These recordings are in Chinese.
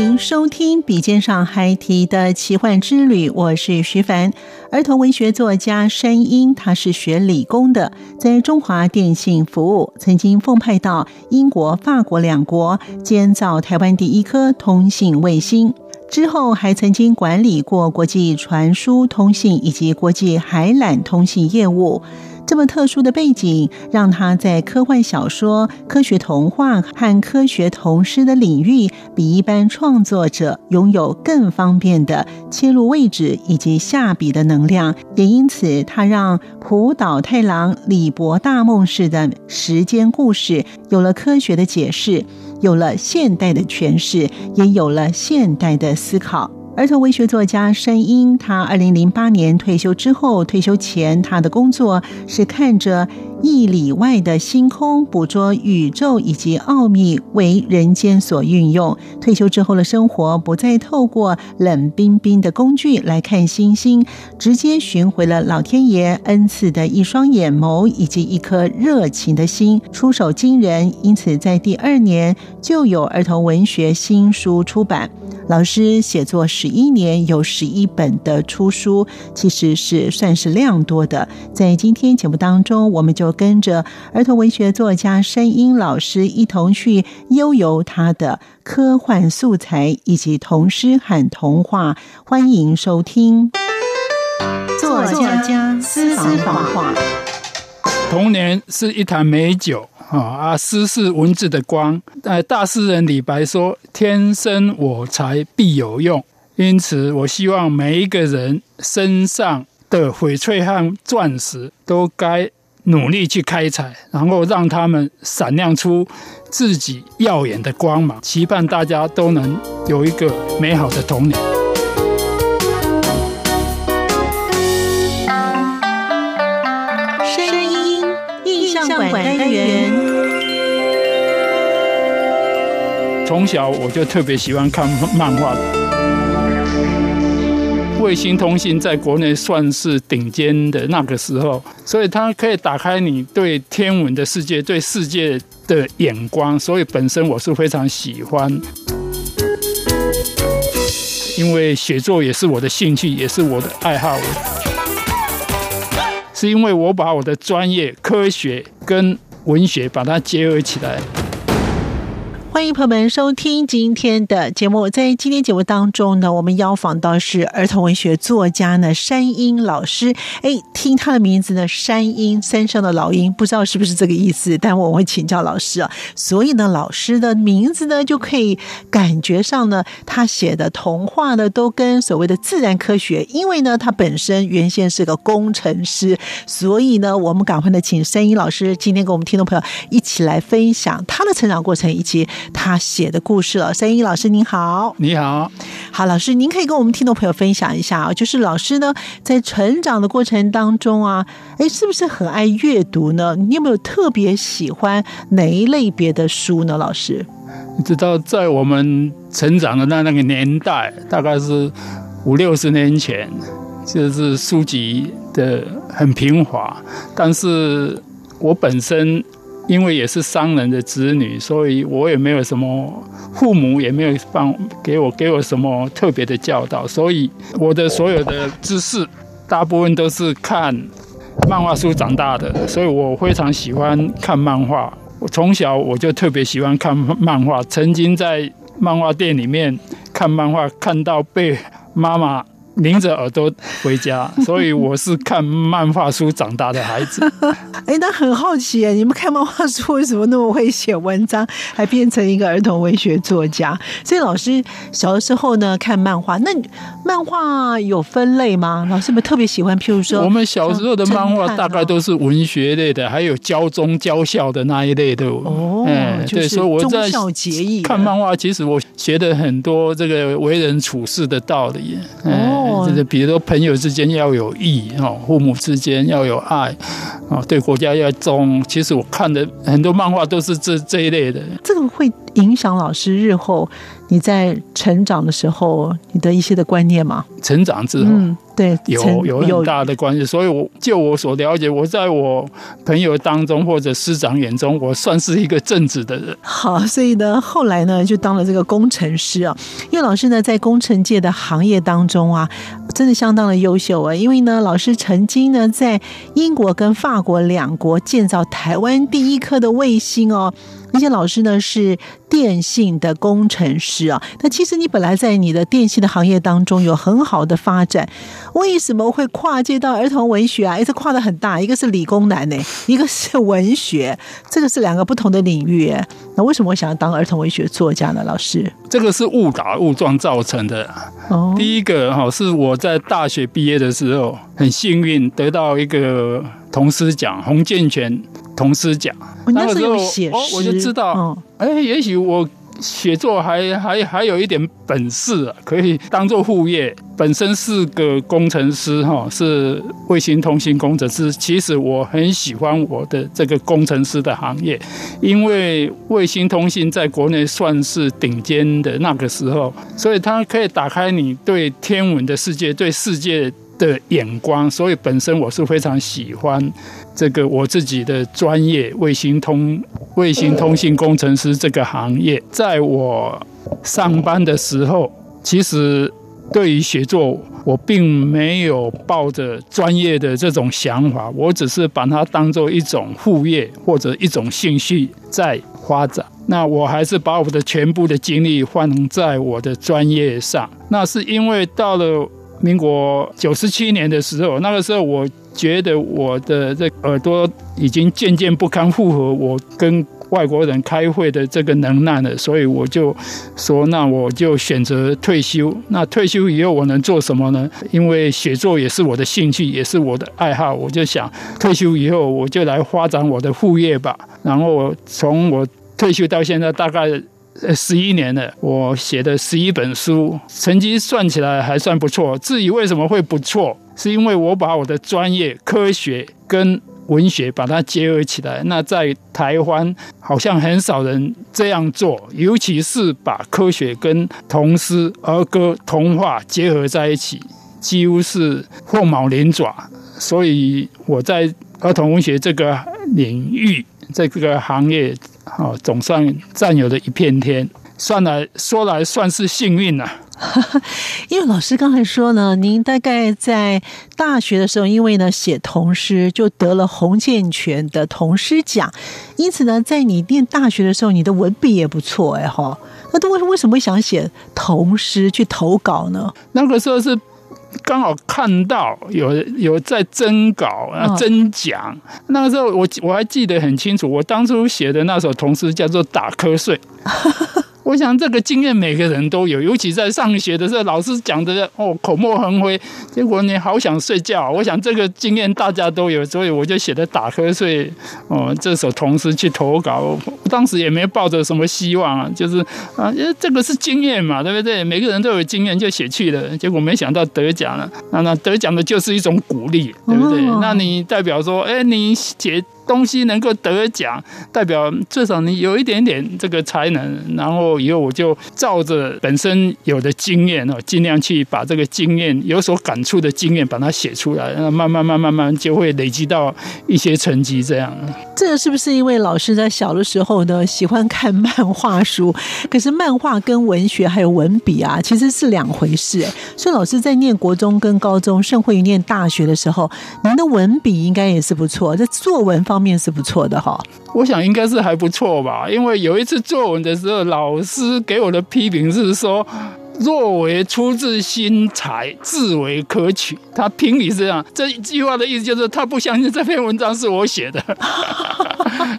欢迎收听笔尖上还提的奇幻之旅，我是徐凡。儿童文学作家山鹰，他是学理工的，在中华电信服务，曾经奉派到英国、法国两国建造台湾第一颗通信卫星，之后还曾经管理过国际传输通信以及国际海缆通信业务。这么特殊的背景，让他在科幻小说、科学童话和科学童诗的领域，比一般创作者拥有更方便的切入位置以及下笔的能量。也因此，他让浦岛太郎、李博大梦式的时间故事有了科学的解释，有了现代的诠释，也有了现代的思考。儿童文学作家申鹰，他二零零八年退休之后，退休前他的工作是看着亿里外的星空，捕捉宇宙以及奥秘，为人间所运用。退休之后的生活，不再透过冷冰冰的工具来看星星，直接寻回了老天爷恩赐的一双眼眸以及一颗热情的心，出手惊人。因此，在第二年就有儿童文学新书出版。老师写作十一年，有十一本的出书，其实是算是量多的。在今天节目当中，我们就跟着儿童文学作家申英老师一同去悠游他的科幻素材以及童诗和童话。欢迎收听作家私房话。童年是一坛美酒。啊啊！诗是文字的光。呃，大诗人李白说：“天生我材必有用。”因此，我希望每一个人身上的翡翠和钻石都该努力去开采，然后让他们闪亮出自己耀眼的光芒。期盼大家都能有一个美好的童年。声音印象馆单元，从小我就特别喜欢看漫画。卫星通信在国内算是顶尖的那个时候，所以它可以打开你对天文的世界、对世界的眼光。所以本身我是非常喜欢，因为写作也是我的兴趣，也是我的爱好。是因为我把我的专业科学跟文学把它结合起来。欢迎朋友们收听今天的节目。在今天节目当中呢，我们邀访到是儿童文学作家呢山鹰老师。哎，听他的名字呢，山鹰山上的老鹰，不知道是不是这个意思？但我会请教老师啊。所以呢，老师的名字呢，就可以感觉上呢，他写的童话呢，都跟所谓的自然科学，因为呢，他本身原先是个工程师，所以呢，我们赶快的请山鹰老师今天跟我们听众朋友一起来分享他的成长过程以及。他写的故事了，三一老师您好，你好，好老师，您可以跟我们听众朋友分享一下啊，就是老师呢在成长的过程当中啊，哎，是不是很爱阅读呢？你有没有特别喜欢哪一类别的书呢？老师，你知道在我们成长的那那个年代，大概是五六十年前，就是书籍的很平滑，但是我本身。因为也是商人的子女，所以我也没有什么父母也没有放给我给我什么特别的教导，所以我的所有的知识大部分都是看漫画书长大的，所以我非常喜欢看漫画。我从小我就特别喜欢看漫画，曾经在漫画店里面看漫画，看到被妈妈。拧着耳朵回家，所以我是看漫画书长大的孩子。哎，那很好奇哎，你们看漫画书为什么那么会写文章，还变成一个儿童文学作家？所以老师小的时候呢，看漫画，那漫画有分类吗？老师们特别喜欢，譬如说，我们小时候的漫画大概都是文学类的，还有教中教校的那一类的。哦，对，所以我在看漫画，其实我学的很多这个为人处事的道理。哦。就是比如说，朋友之间要有义哦，父母之间要有爱哦，对国家要忠。其实我看的很多漫画都是这这一类的。这个会影响老师日后。你在成长的时候，你的一些的观念吗？成长之后，对，有有很大的关系。所以，我就我所了解，我在我朋友当中或者师长眼中，我算是一个正直的人。好，所以呢，后来呢，就当了这个工程师啊。因为老师呢，在工程界的行业当中啊，真的相当的优秀啊。因为呢，老师曾经呢，在英国跟法国两国建造台湾第一颗的卫星哦。那些老师呢是电信的工程师啊，那其实你本来在你的电信的行业当中有很好的发展，为什么会跨界到儿童文学啊？一个跨的很大，一个是理工男呢，一个是文学，这个是两个不同的领域。那为什么我想要当儿童文学作家呢？老师，这个是误打误撞造成的。哦，第一个哈是我在大学毕业的时候很幸运得到一个同师奖，洪建全。童诗奖，那个时候哦，我就知道，哎，也许我写作还还还有一点本事啊，可以当做副业。本身是个工程师哈，是卫星通信工程师。其实我很喜欢我的这个工程师的行业，因为卫星通信在国内算是顶尖的那个时候，所以它可以打开你对天文的世界、对世界的眼光。所以本身我是非常喜欢。这个我自己的专业卫星通卫星通信工程师这个行业，在我上班的时候，其实对于写作，我并没有抱着专业的这种想法，我只是把它当做一种副业或者一种兴趣在发展。那我还是把我的全部的精力放在我的专业上。那是因为到了民国九十七年的时候，那个时候我。觉得我的这耳朵已经渐渐不堪负荷我跟外国人开会的这个能耐了，所以我就说，那我就选择退休。那退休以后我能做什么呢？因为写作也是我的兴趣，也是我的爱好，我就想退休以后我就来发展我的副业吧。然后从我退休到现在，大概十一年了，我写的十一本书，成绩算起来还算不错。至于为什么会不错？是因为我把我的专业科学跟文学把它结合起来，那在台湾好像很少人这样做，尤其是把科学跟童诗、儿歌、童话结合在一起，几乎是凤毛麟爪。所以我在儿童文学这个领域，在这个行业，哦，总算占有了一片天。算来说来，算是幸运了。因为老师刚才说呢，您大概在大学的时候，因为呢写童诗，就得了洪建全的童诗奖。因此呢，在你念大学的时候，你的文笔也不错哎哈。那都为为什么会想写童诗去投稿呢？那个时候是刚好看到有有在征稿啊征奖。那个时候我我还记得很清楚，我当初写的那首童诗叫做《打瞌睡》。我想这个经验每个人都有，尤其在上学的时候，老师讲的哦口沫横飞，结果你好想睡觉。我想这个经验大家都有，所以我就写的打瞌睡哦这首童诗去投稿。当时也没抱着什么希望啊，就是啊，因为这个是经验嘛，对不对？每个人都有经验就写去了，结果没想到得奖了。那那得奖的就是一种鼓励，对不对？那你代表说，哎，你写。东西能够得奖，代表至少你有一点点这个才能，然后以后我就照着本身有的经验哦，尽量去把这个经验有所感触的经验把它写出来，那慢慢慢慢慢就会累积到一些成绩。这样，这个是不是因为老师在小的时候呢喜欢看漫画书？可是漫画跟文学还有文笔啊，其实是两回事。所以老师在念国中跟高中，甚至于念大学的时候，您的文笔应该也是不错，在作文方。面是不错的哈。我想应该是还不错吧，因为有一次作文的时候，老师给我的批评是说。若为出自心裁，自为可取。他评语是这样，这一句话的意思就是他不相信这篇文章是我写的。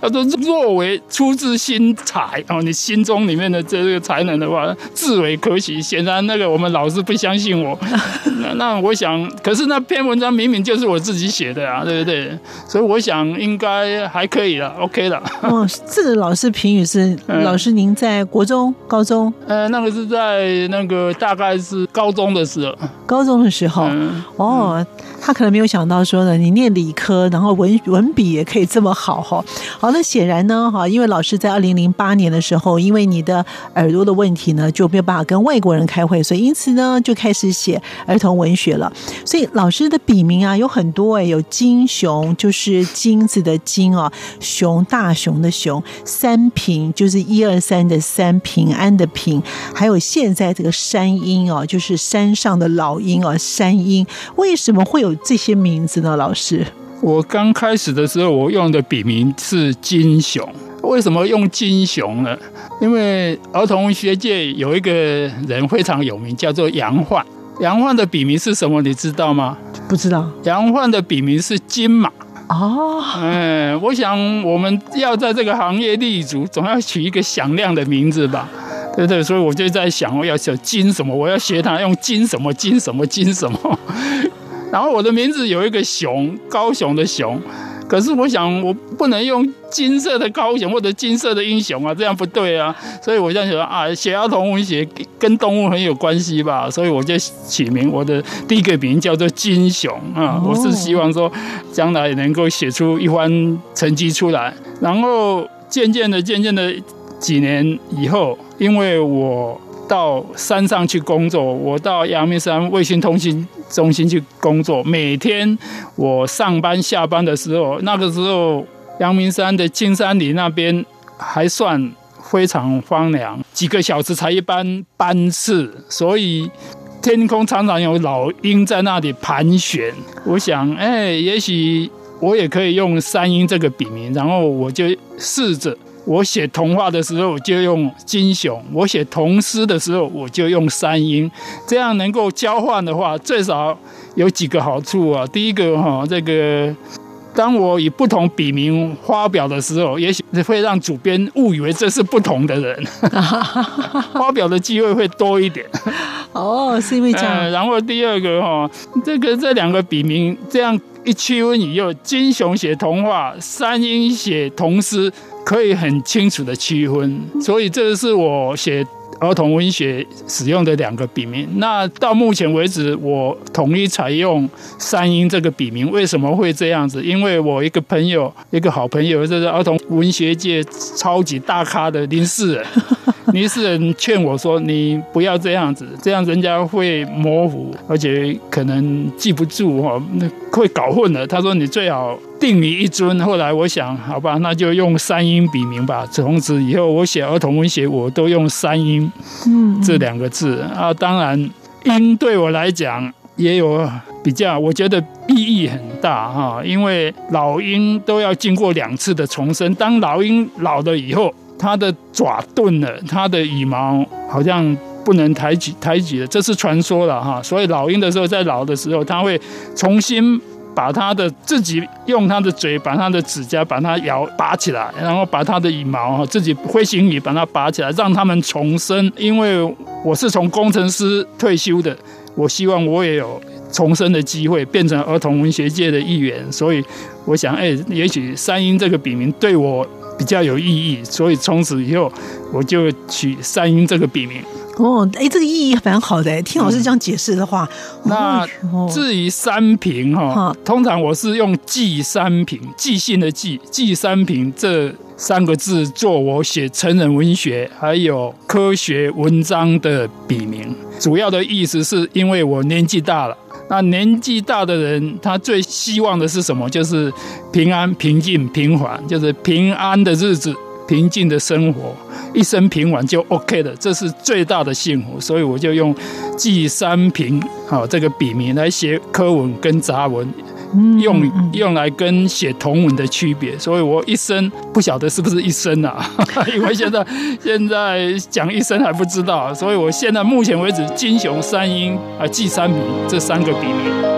他说：“若为出自心才哦，你心中里面的这个才能的话，自为可取。显然，那个我们老师不相信我。那那我想，可是那篇文章明明就是我自己写的啊，对不对？所以我想应该还可以了，OK 了。哦，这个老师评语是 老师，您在国中、高中？呃，那个是在那个大概是高中的时候。高中的时候，哦，他可能没有想到说呢，你念理科，然后文文笔也可以这么好哈。好，那显然呢，哈，因为老师在二零零八年的时候，因为你的耳朵的问题呢，就没有办法跟外国人开会，所以因此呢，就开始写儿童文学了。所以老师的笔名啊有很多哎，有金熊，就是金子的金啊，熊大熊的熊，三平就是一二三的三，平安的平，还有现在这个山鹰哦，就是山上的老鹰啊，山鹰。为什么会有这些名字呢？老师？我刚开始的时候，我用的笔名是金熊。为什么用金熊呢？因为儿童学界有一个人非常有名，叫做杨焕。杨焕的笔名是什么？你知道吗？不知道。杨焕的笔名是金马。哦。嗯，我想我们要在这个行业立足，总要取一个响亮的名字吧？对对，所以我就在想，我要写金什么？我要学他用金什么？金什么？金什么？然后我的名字有一个熊，高雄的熊，可是我想我不能用金色的高雄或者金色的英雄啊，这样不对啊。所以我在想啊，写儿童文学跟动物很有关系吧，所以我就起名，我的第一个名叫做金熊啊。我是希望说将来能够写出一番成绩出来。然后渐渐的、渐渐的几年以后，因为我。到山上去工作，我到阳明山卫星通信中心去工作。每天我上班下班的时候，那个时候阳明山的金山里那边还算非常荒凉，几个小时才一班班次，所以天空常常有老鹰在那里盘旋。我想，哎，也许我也可以用山鹰这个笔名，然后我就试着。我写童话的时候就用金熊，我写童诗的时候我就用山鹰，这样能够交换的话，最少有几个好处啊。第一个哈，这个当我以不同笔名发表的时候，也许会让主编误以为这是不同的人，发表的机会会多一点。哦，是因为这样。然后第二个哈，这个这两个笔名这样一区分以后，金雄写童话，三英写童诗。可以很清楚的区分，所以这是我写儿童文学使用的两个笔名。那到目前为止，我统一采用三英这个笔名。为什么会这样子？因为我一个朋友，一个好朋友，就是儿童文学界超级大咖的林世仁。林世仁劝我说：“你不要这样子，这样人家会模糊，而且可能记不住哈，那会搞混了。”他说：“你最好。”定你一尊。后来我想，好吧，那就用三音笔名吧。从此以后，我写儿童文学，我都用三音，嗯，这两个字啊。当然，音对我来讲也有比较，我觉得意义很大哈。因为老鹰都要经过两次的重生。当老鹰老了以后，它的爪钝了，它的羽毛好像不能抬起抬起了，这是传说了哈。所以老鹰的时候，在老的时候，它会重新。把它的自己用它的嘴，把它的指甲把它咬拔起来，然后把它的羽毛自己飞行羽把它拔起来，让它们重生。因为我是从工程师退休的，我希望我也有重生的机会，变成儿童文学界的一员。所以我想，哎，也许三英这个笔名对我比较有意义，所以从此以后我就取三英这个笔名。哦，哎，这个意义蛮好的。听老师这样解释的话，那至于三平哈，通常我是用“记三平”，记性的“记”，记三平这三个字做我写成人文学还有科学文章的笔名。主要的意思是因为我年纪大了，那年纪大的人他最希望的是什么？就是平安、平静、平缓，就是平安的日子。平静的生活，一生平稳就 OK 了，这是最大的幸福。所以我就用季三平好这个笔名来写科文跟杂文，用用来跟写同文的区别，所以我一生不晓得是不是一生啊，因为现在 现在讲一生还不知道，所以我现在目前为止金雄三英啊季三平这三个笔名。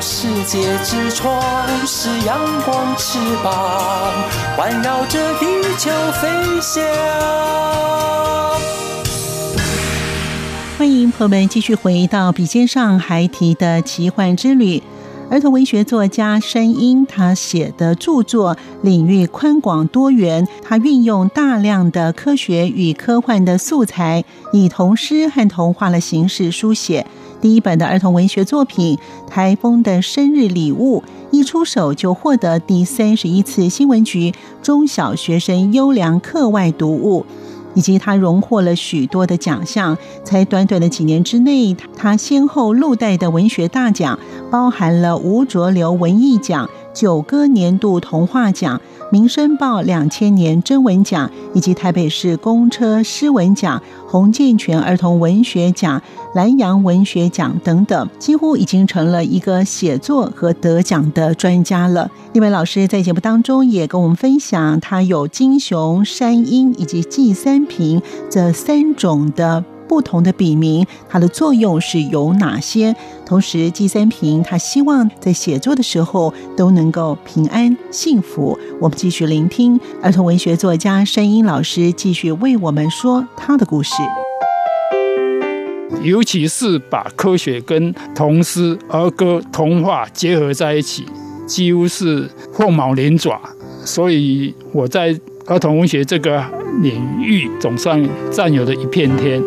世界之窗是阳光翅膀，环绕着地球飞翔。欢迎朋友们继续回到笔尖上还提的奇幻之旅。儿童文学作家申英，他写的著作领域宽广多元，他运用大量的科学与科幻的素材，以童诗和童话的形式书写。第一本的儿童文学作品《台风的生日礼物》一出手就获得第三十一次新闻局中小学生优良课外读物，以及他荣获了许多的奖项。才短短的几年之内，他先后入代的文学大奖，包含了吴浊流文艺奖、九歌年度童话奖。民生报两千年征文奖，以及台北市公车诗文奖、洪建全儿童文学奖、南洋文学奖等等，几乎已经成了一个写作和得奖的专家了。另外，老师在节目当中也跟我们分享，他有金熊、山鹰以及季三平这三种的。不同的笔名，它的作用是有哪些？同时，季三平他希望在写作的时候都能够平安幸福。我们继续聆听儿童文学作家山鹰老师继续为我们说他的故事。尤其是把科学跟童诗、儿歌、童话结合在一起，几乎是凤毛麟爪。所以我在儿童文学这个领域总算占有了一片天。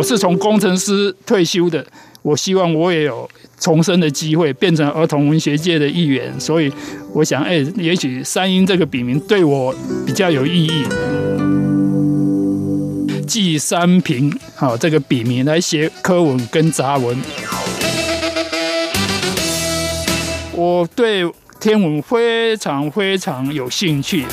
我是从工程师退休的，我希望我也有重生的机会，变成儿童文学界的一员。所以，我想，哎，也许三英这个笔名对我比较有意义。季三平，好，这个笔名来写科文跟杂文。我对天文非常非常有兴趣。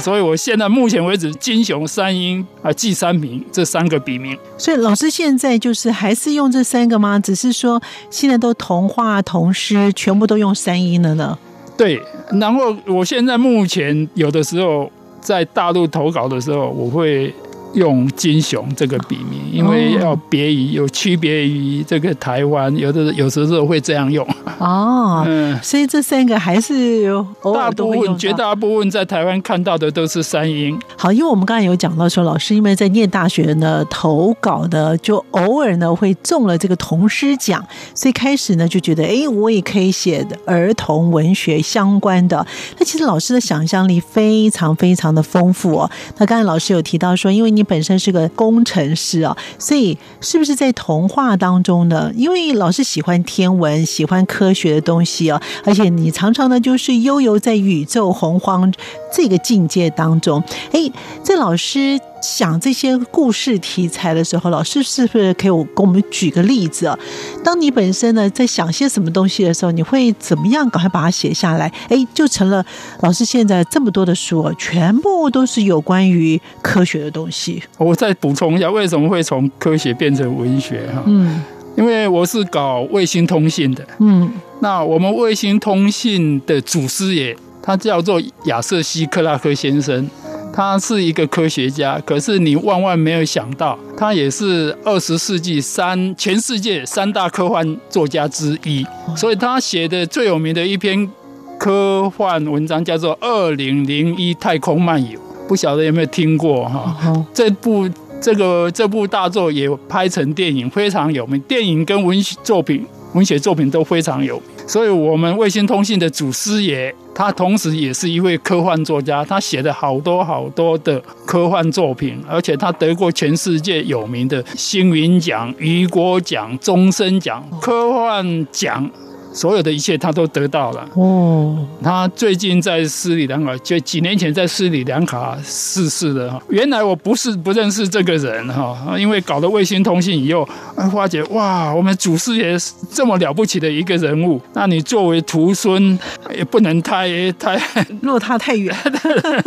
所以，我现在目前为止，金雄、三英啊、季三平这三个笔名。所以，老师现在就是还是用这三个吗？只是说现在都同化、同诗全部都用三英了呢？对。然后，我现在目前有的时候在大陆投稿的时候，我会。用金雄这个笔名，因为要别于有区别于这个台湾，有的有时候会这样用哦。嗯，所以这三个还是大部分绝大部分在台湾看到的都是三英。好，因为我们刚才有讲到说，老师因为在念大学呢，投稿呢就偶尔呢会中了这个童诗奖，所以开始呢就觉得，哎，我也可以写儿童文学相关的。那其实老师的想象力非常非常的丰富哦。那刚才老师有提到说，因为你。本身是个工程师啊，所以是不是在童话当中呢？因为老是喜欢天文、喜欢科学的东西啊，而且你常常呢就是悠游在宇宙洪荒这个境界当中。哎，这老师。想这些故事题材的时候，老师是不是可以给我们举个例子啊？当你本身呢在想些什么东西的时候，你会怎么样？赶快把它写下来，哎，就成了老师现在这么多的书，全部都是有关于科学的东西。我再补充一下，为什么会从科学变成文学？哈，嗯，因为我是搞卫星通信的，嗯，那我们卫星通信的祖师爷，他叫做亚瑟西克拉克先生。他是一个科学家，可是你万万没有想到，他也是二十世纪三全世界三大科幻作家之一。所以他写的最有名的一篇科幻文章叫做《二零零一太空漫游》，不晓得有没有听过哈？这部这个这部大作也拍成电影，非常有名。电影跟文学作品。文学作品都非常有名，所以我们卫星通信的祖师爷，他同时也是一位科幻作家，他写了好多好多的科幻作品，而且他得过全世界有名的星云奖、雨果奖、终身奖、科幻奖，所有的一切他都得到了。哦，他最近在斯里兰卡，就几年前在斯里兰卡逝世的哈。原来我不是不认识这个人哈，因为搞了卫星通信以后，发觉哇，我们祖师爷这么了不起的一个人物，那你作为徒孙也不能太太 落他太远，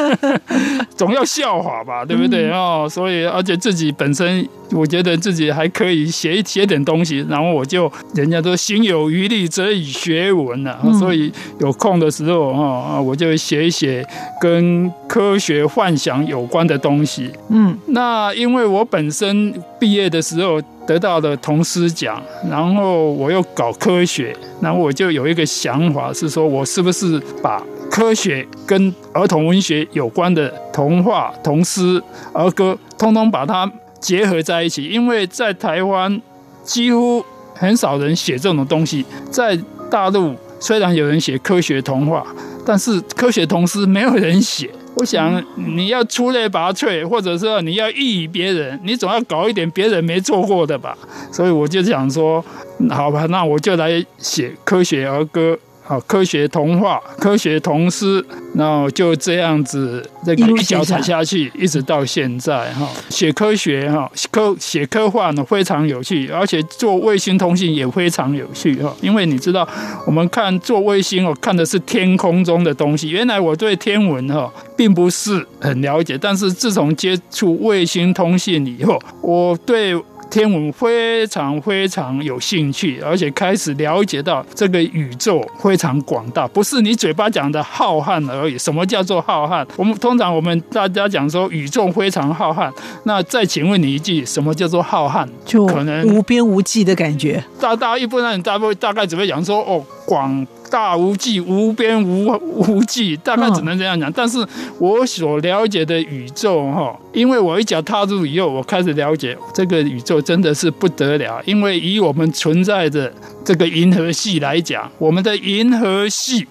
总要笑话吧，对不对哦？所以而且自己本身。我觉得自己还可以写一写点东西，然后我就人家都心有余力则以学文了，所以有空的时候哈，我就写一写跟科学幻想有关的东西。嗯，那因为我本身毕业的时候得到了童诗奖，然后我又搞科学，然后我就有一个想法是说，我是不是把科学跟儿童文学有关的童话、童诗、儿歌，通通把它。结合在一起，因为在台湾几乎很少人写这种东西。在大陆虽然有人写科学童话，但是科学童诗没有人写。我想你要出类拔萃，或者说你要异于别人，你总要搞一点别人没做过的吧。所以我就想说，好吧，那我就来写科学儿歌。好，科学童话、科学童诗，然后就这样子，这个一脚踩下去，一直到现在哈。写科学哈，科写科幻呢非常有趣，而且做卫星通信也非常有趣哈。因为你知道，我们看做卫星哦，看的是天空中的东西。原来我对天文哈并不是很了解，但是自从接触卫星通信以后，我对。天文非常非常有兴趣，而且开始了解到这个宇宙非常广大，不是你嘴巴讲的浩瀚而已。什么叫做浩瀚？我们通常我们大家讲说宇宙非常浩瀚，那再请问你一句，什么叫做浩瀚？就可能无边无际的感觉。大大一般人大概大概只会讲说哦广。大无际，无边无无际，大概只能这样讲。但是我所了解的宇宙，哈，因为我一脚踏入以后，我开始了解这个宇宙真的是不得了。因为以我们存在的这个银河系来讲，我们的银河系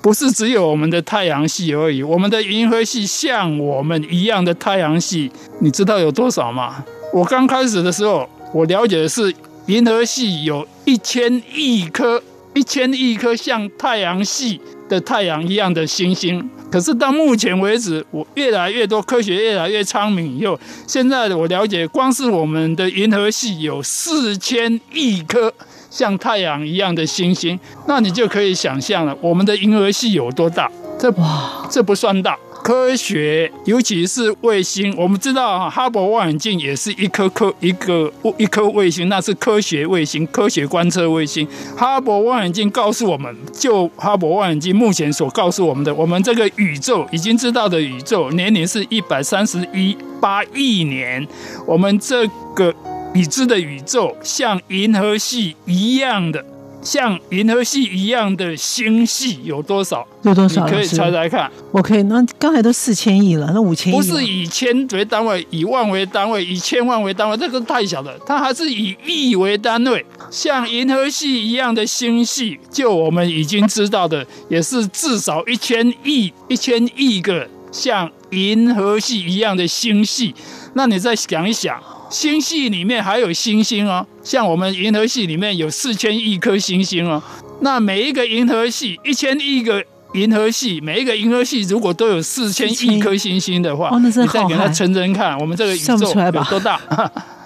不是只有我们的太阳系而已。我们的银河系像我们一样的太阳系，你知道有多少吗？我刚开始的时候，我了解的是银河系有一千亿颗。一千亿颗像太阳系的太阳一样的星星，可是到目前为止，我越来越多科学越来越昌明以后，现在我了解，光是我们的银河系有四千亿颗像太阳一样的星星，那你就可以想象了，我们的银河系有多大？这哇，这不算大。科学，尤其是卫星，我们知道啊，哈勃望远镜也是一颗颗一个一颗卫星，那是科学卫星、科学观测卫星。哈勃望远镜告诉我们，就哈勃望远镜目前所告诉我们的，我们这个宇宙已经知道的宇宙年龄是一百三十一八亿年，我们这个已知的宇宙像银河系一样的。像银河系一样的星系有多少？有多少？你可以猜猜看。我可以。那刚才都四千亿了，那五千亿不是以千为单位，以万为单位，以千万为单位，这个太小了。它还是以亿为单位。像银河系一样的星系，就我们已经知道的，也是至少一千亿、一千亿个像银河系一样的星系。那你再想一想。星系里面还有星星哦，像我们银河系里面有四千亿颗星星哦。那每一个银河系一千亿个银河系，每一个银河系如果都有四千亿颗星星的话，你再给它乘乘看，我们这个宇宙有多大？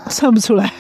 算不出来。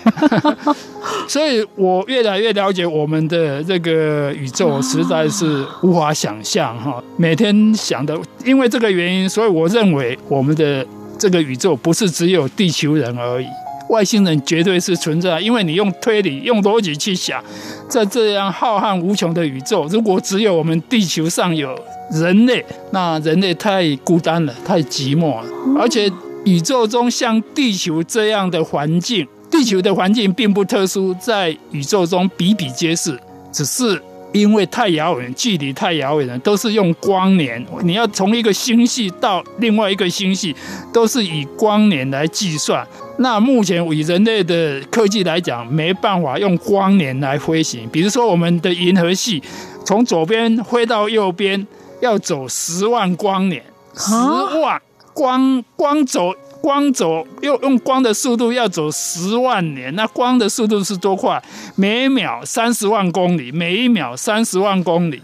所以我越来越了解我们的这个宇宙，实在是无法想象哈。每天想的，因为这个原因，所以我认为我们的这个宇宙不是只有地球人而已。外星人绝对是存在，因为你用推理、用逻辑去想，在这样浩瀚无穷的宇宙，如果只有我们地球上有人类，那人类太孤单了，太寂寞了。而且宇宙中像地球这样的环境，地球的环境并不特殊，在宇宙中比比皆是，只是。因为太遥远，距离太遥远了，都是用光年。你要从一个星系到另外一个星系，都是以光年来计算。那目前以人类的科技来讲，没办法用光年来飞行。比如说，我们的银河系从左边飞到右边，要走十万光年，十万光光走光走用用光的速度要走十万年，那光的速度是多快？每秒三十万公里，每一秒三十万公里。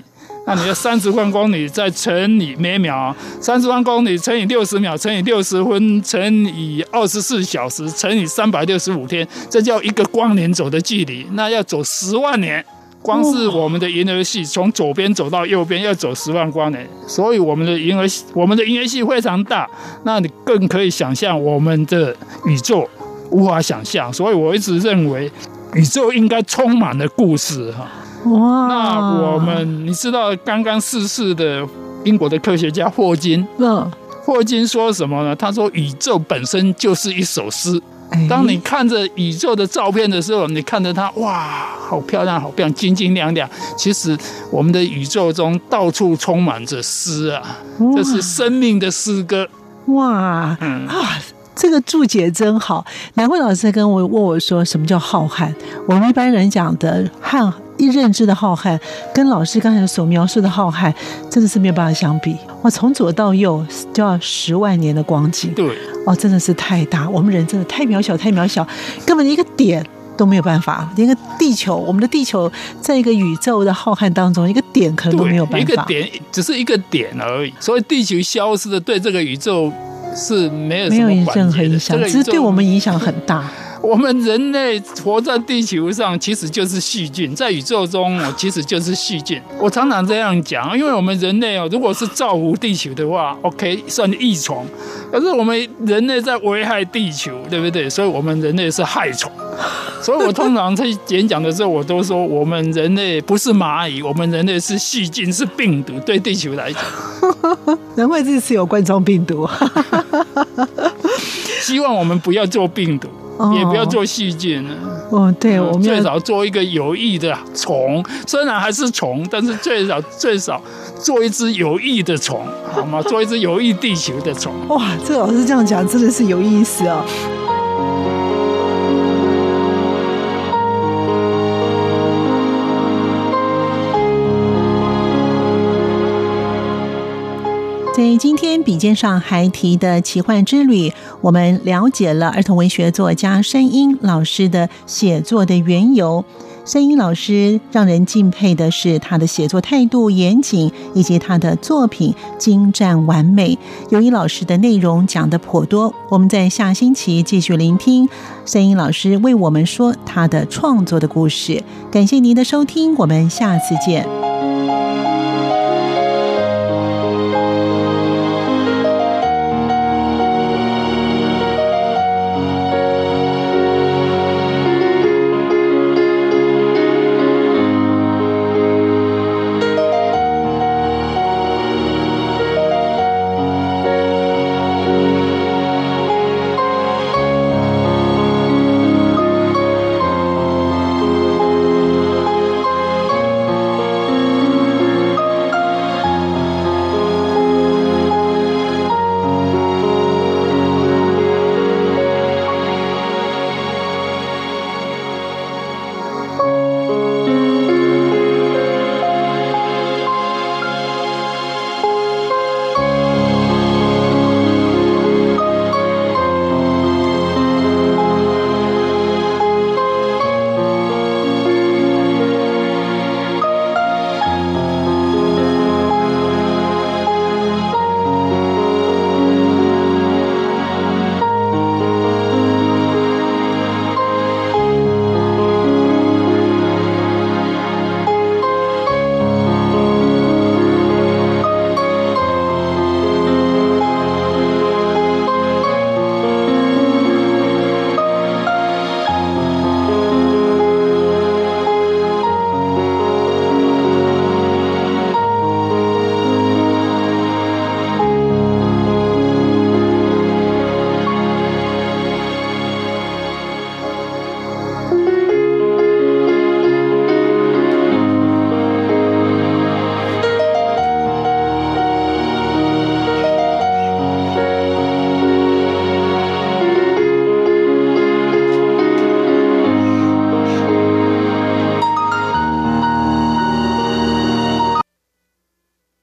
那你要三十万公里再乘以每秒三十万公里乘以六十秒乘以六十分乘以二十四小时乘以三百六十五天，这叫一个光年走的距离。那要走十万年。光是我们的银河系从左边走到右边要走十万光年，所以我们的银河系，我们的银河系非常大，那你更可以想象我们的宇宙无法想象，所以我一直认为宇宙应该充满了故事哈。哇！那我们你知道刚刚逝世的英国的科学家霍金，嗯，霍金说什么呢？他说宇宙本身就是一首诗。当你看着宇宙的照片的时候，你看着它，哇，好漂亮，好漂亮，晶晶亮亮。其实我们的宇宙中到处充满着诗啊，这是生命的诗歌。哇，嗯啊，这个注解真好。南慧老师跟我问我说，什么叫浩瀚？我们一般人讲的瀚。一认知的浩瀚，跟老师刚才所描述的浩瀚，真的是没有办法相比。哇，从左到右就要十万年的光景，对，哦，真的是太大。我们人真的太渺小，太渺小，根本一个点都没有办法。连个地球，我们的地球，在一个宇宙的浩瀚当中，一个点可能都没有办法。一个点只是一个点而已。所以地球消失的，对这个宇宙是没有没有任何影响，只是对我们影响很大。我们人类活在地球上，其实就是细菌；在宇宙中，其实就是细菌。我常常这样讲，因为我们人类哦，如果是造福地球的话，OK 算益虫；可是我们人类在危害地球，对不对？所以我们人类是害虫。所以我通常在演讲的时候，我都说我们人类不是蚂蚁，我们人类是细菌，是病毒。对地球来讲，难怪这次有冠状病毒。希望我们不要做病毒。也不要做细菌了。哦，对，我们最少做一个有益的虫，虽然还是虫，但是最少最少做一只有益的虫，好吗？做一只有益地球的虫。哇，这老师这样讲真的是有意思哦。今天笔尖上还提的奇幻之旅，我们了解了儿童文学作家山鹰老师的写作的缘由。山鹰老师让人敬佩的是他的写作态度严谨，以及他的作品精湛完美。由于老师的内容讲的颇多，我们在下星期继续聆听山鹰老师为我们说他的创作的故事。感谢您的收听，我们下次见。